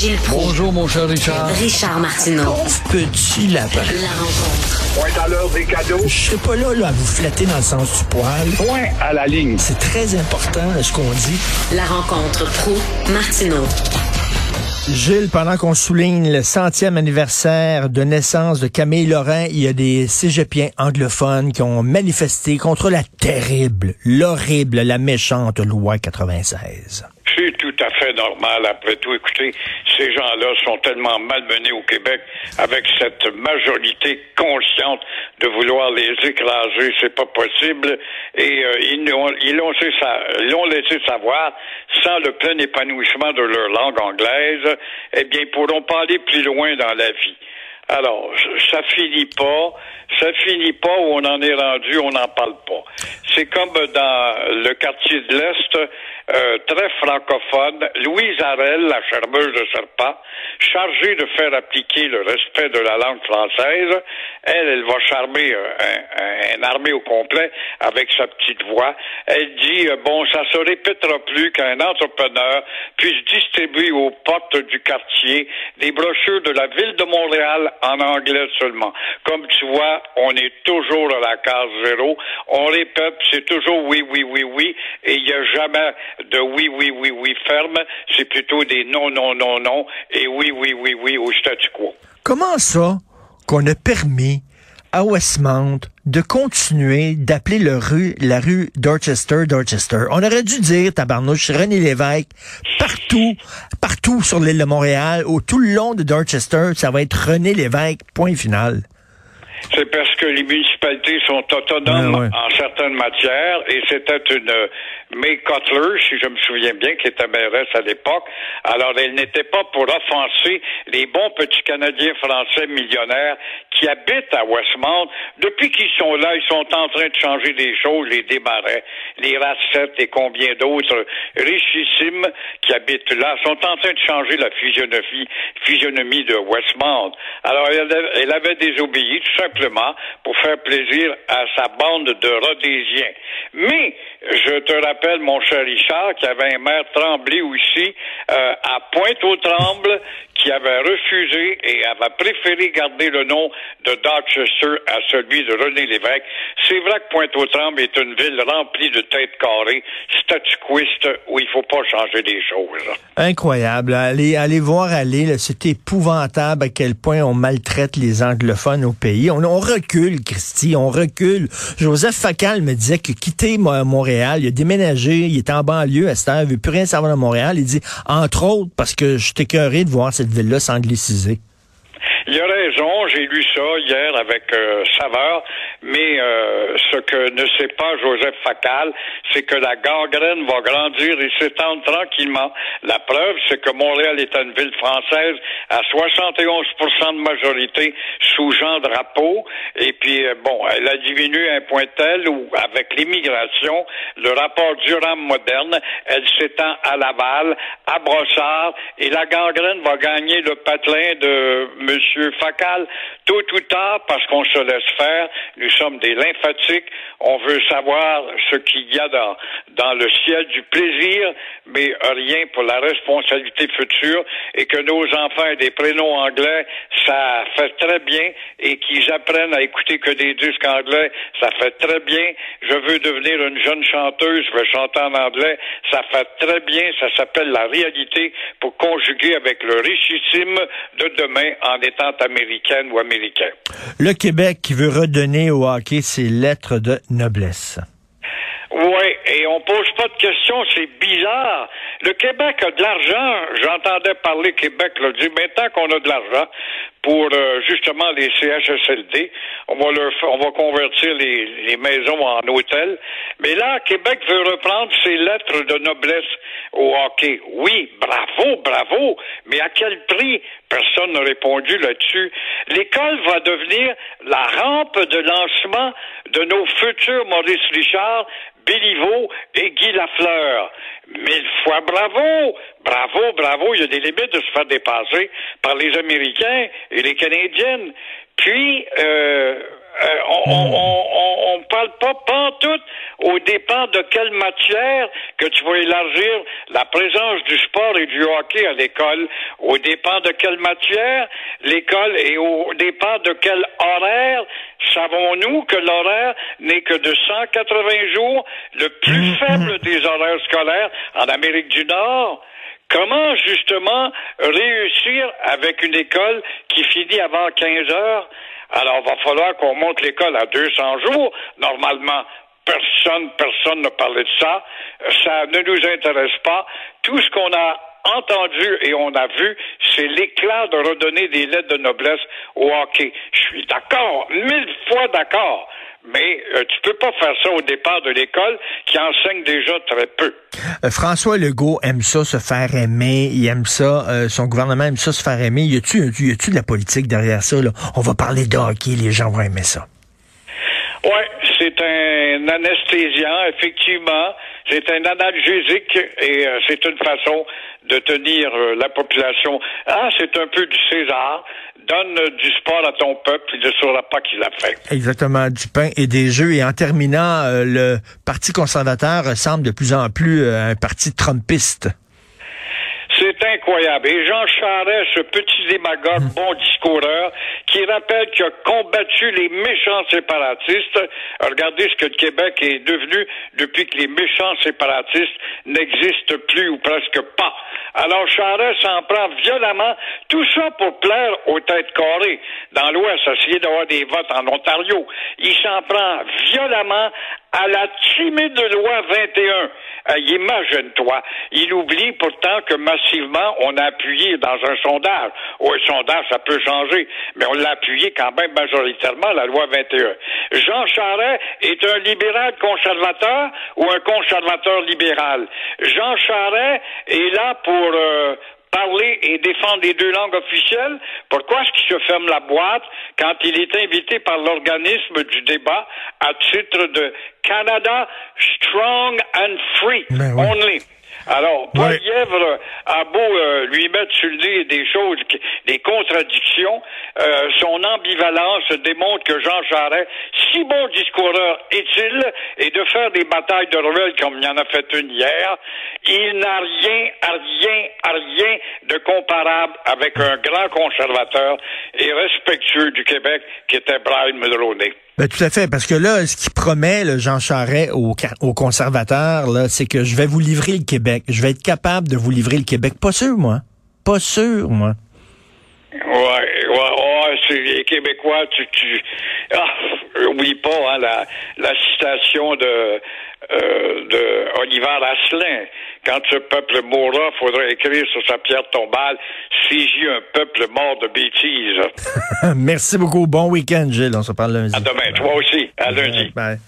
Gilles Proulx. Bonjour, mon cher Richard. Richard Martineau. Petit lapin. La rencontre. Point à l'heure des cadeaux. Je serai pas là, là à vous flatter dans le sens du poil. Point à la ligne. C'est très important ce qu'on dit. La rencontre pro martineau Gilles, pendant qu'on souligne le centième anniversaire de naissance de Camille Laurent, il y a des cégepiens anglophones qui ont manifesté contre la terrible, l'horrible, la méchante loi 96. Tout à fait normal. Après tout, écoutez, ces gens-là sont tellement malmenés au Québec avec cette majorité consciente de vouloir les écraser. C'est pas possible. Et euh, ils l'ont ils laissé savoir, sans le plein épanouissement de leur langue anglaise, eh bien, ils pourront pas aller plus loin dans la vie. Alors, ça finit pas, ça finit pas où on en est rendu, on n'en parle pas. C'est comme dans le quartier de l'Est, euh, très francophone, Louise Arel, la charmeuse de serpent, chargée de faire appliquer le respect de la langue française, elle, elle va charmer euh, un, un- une armée au complet avec sa petite voix. Elle dit, euh, bon, ça se répétera plus qu'un entrepreneur puisse distribuer aux portes du quartier des brochures de la ville de Montréal en anglais seulement. Comme tu vois, on est toujours à la case zéro. On répète, c'est toujours oui, oui, oui, oui, et il n'y a jamais de oui, oui, oui, ferme. C'est plutôt des non, non, non, non, et oui, oui, oui, oui au statu quo. Comment ça qu'on a permis à Westmount de continuer d'appeler le rue, la rue Dorchester, Dorchester? On aurait dû dire, tabarnouche, René Lévesque, partout, partout sur l'île de Montréal, au tout le long de Dorchester, ça va être René Lévesque, point final. C'est parce que les municipalités sont autonomes Ouais, ouais. en certaines matières et c'était une May Cutler, si je me souviens bien, qui était mairesse à l'époque. Alors, elle n'était pas pour offenser les bons petits Canadiens français millionnaires qui habitent à Westmount. Depuis qu'ils sont là, ils sont en train de changer des choses, les démarrais, les racettes et combien d'autres richissimes qui habitent là sont en train de changer la physionomie, physionomie de Westmount. Alors, elle, elle avait désobéi tout simplement pour faire plaisir à sa bande de Rhodésiens. Mais, je te rappelle, mon cher Richard, qu'il y avait un maire Tremblay aussi euh, à Pointe-aux-Trembles qui avait refusé et avait préféré garder le nom de Dorchester à celui de René Lévesque. C'est vrai que Pointe-aux-Trembles est une ville remplie de têtes carrées, statuquistes, où il faut pas changer des choses. Incroyable. Allez, allez voir aller, c'est épouvantable à quel point on maltraite les anglophones au pays. On recule, Christy, on recule. Joseph Facal me disait que quitter Mo- Montréal, il a déménagé, il est en banlieue à cette heure, il veut plus rien savoir de Montréal. Il dit, entre autres, parce que je suis écœuré de voir cette ville-là s'angliciser. Il a raison, j'ai lu ça hier avec euh, saveur, mais euh, ce que ne sait pas Joseph Facal, c'est que la gangrène va grandir et s'étendre tranquillement. La preuve, c'est que Montréal est une ville française à 71 de majorité sous Jean Drapeau, et puis euh, bon, elle a diminué un point tel où, avec l'immigration, le rapport Durham moderne, elle s'étend à Laval, à Brossard, et la gangrène va gagner le patelin de Monsieur Facal tôt ou tard parce qu'on se laisse faire. Sommes des lymphatiques. On veut savoir ce qu'il y a dans, dans le ciel du plaisir, mais rien pour la responsabilité future et que nos enfants aient des prénoms anglais, ça fait très bien et qu'ils apprennent à écouter que des disques anglais, ça fait très bien. Je veux devenir une jeune chanteuse, je veux chanter en anglais, ça fait très bien. Ça s'appelle la réalité pour conjuguer avec le richissime de demain en étant américaine ou américain. Le Québec qui veut redonner au de noblesse. Oui, et on pose pas de questions, c'est bizarre. Le Québec a de l'argent. J'entendais parler Québec le dit, maintenant qu'on a de l'argent pour euh, justement les CHSLD, on va on va convertir les, les maisons en hôtels. Mais là, Québec veut reprendre ses lettres de noblesse au hockey. Oui, bravo, bravo, mais à quel prix? Personne n'a répondu là-dessus. L'école va devenir la rampe de lancement de nos futurs Maurice Richard, Béliveau et Guy Lafleur. Mille fois bravo! Bravo, bravo! Il y a des limites de se faire dépasser par les Américains et les Canadiennes. Puis, euh, euh, on, on, on, on parle pas pantoute au dépend de quelle matière que tu vas élargir la présence du sport et du hockey à l'école, au dépend de quelle matière l'école et au dépend de quel horaire. Savons-nous que l'horaire n'est que de 180 jours, le plus faible des horaires scolaires en Amérique du Nord? Comment justement réussir avec une école qui finit avant 15 heures? Alors, va falloir qu'on monte l'école à 200 jours, normalement. Personne, personne ne parlait de ça. Ça ne nous intéresse pas. Tout ce qu'on a entendu et on a vu, c'est l'éclat de redonner des lettres de noblesse au hockey. Je suis d'accord, mille fois d'accord. Mais euh, tu peux pas faire ça au départ de l'école qui enseigne déjà très peu. Euh, François Legault aime ça se faire aimer, il aime ça, euh, son gouvernement aime ça se faire aimer. Y a-tu y a-tu de la politique derrière ça là? On va parler de hockey, les gens vont aimer ça. Ouais, c'est un anesthésiant, effectivement. C'est un analgésique et euh, c'est une façon de tenir euh, la population. Ah, c'est un peu du César. Donne euh, du sport à ton peuple, il ne saura pas qu'il a fait. Exactement, du pain et des jeux. Et en terminant, euh, le Parti conservateur ressemble de plus en plus à un parti trumpiste. Incroyable. Et Jean Charest, ce petit démagogue, bon discoureur, qui rappelle qu'il a combattu les méchants séparatistes. Regardez ce que le Québec est devenu depuis que les méchants séparatistes n'existent plus ou presque pas. Alors Charest s'en prend violemment, tout ça pour plaire aux têtes carrées. Dans l'Ouest, essayer d'avoir des votes en Ontario. Il s'en prend violemment à la timide loi 21. Euh, Imagine-toi. Il oublie pourtant que massivement, on a appuyé dans un sondage. Oh, un sondage, ça peut changer, mais on l'a appuyé quand même majoritairement, la loi 21. Jean Charest est un libéral conservateur ou un conservateur libéral? Jean Charest est là pour euh, parler et défendre les deux langues officielles, pourquoi est-ce qu'il se ferme la boîte quand il est invité par l'organisme du débat à titre de Canada Strong and Free Ben oui. Only? Alors, Paul Ouais. Lièvre a beau euh, lui mettre sur le nez des choses, des contradictions, euh, son ambivalence démontre que Jean Charest, si bon discoureur est-il, et de faire des batailles de ruelles comme il y en a fait une hier, il n'a rien, à rien, à rien de comparable avec un grand conservateur et respectueux du Québec qui était Brian Mulroney. Ben, tout à fait, parce que là, ce qu'il promet, le Jean Charest, aux, aux conservateurs, c'est que je vais vous livrer le Québec. Je vais être capable de vous livrer le Québec. Pas sûr, moi. Pas sûr, moi. Ouais, ouais, ouais, c'est les Québécois, tu, tu, ah, oublie pas hein, la, la citation de, euh, de Oliver Asselin. Quand ce peuple mourra, faudra écrire sur sa pierre tombale, si j'ai un peuple mort de bêtises. Merci beaucoup. Bon week-end, Gilles. On se parle lundi. À demain, toi aussi, à lundi. Bye.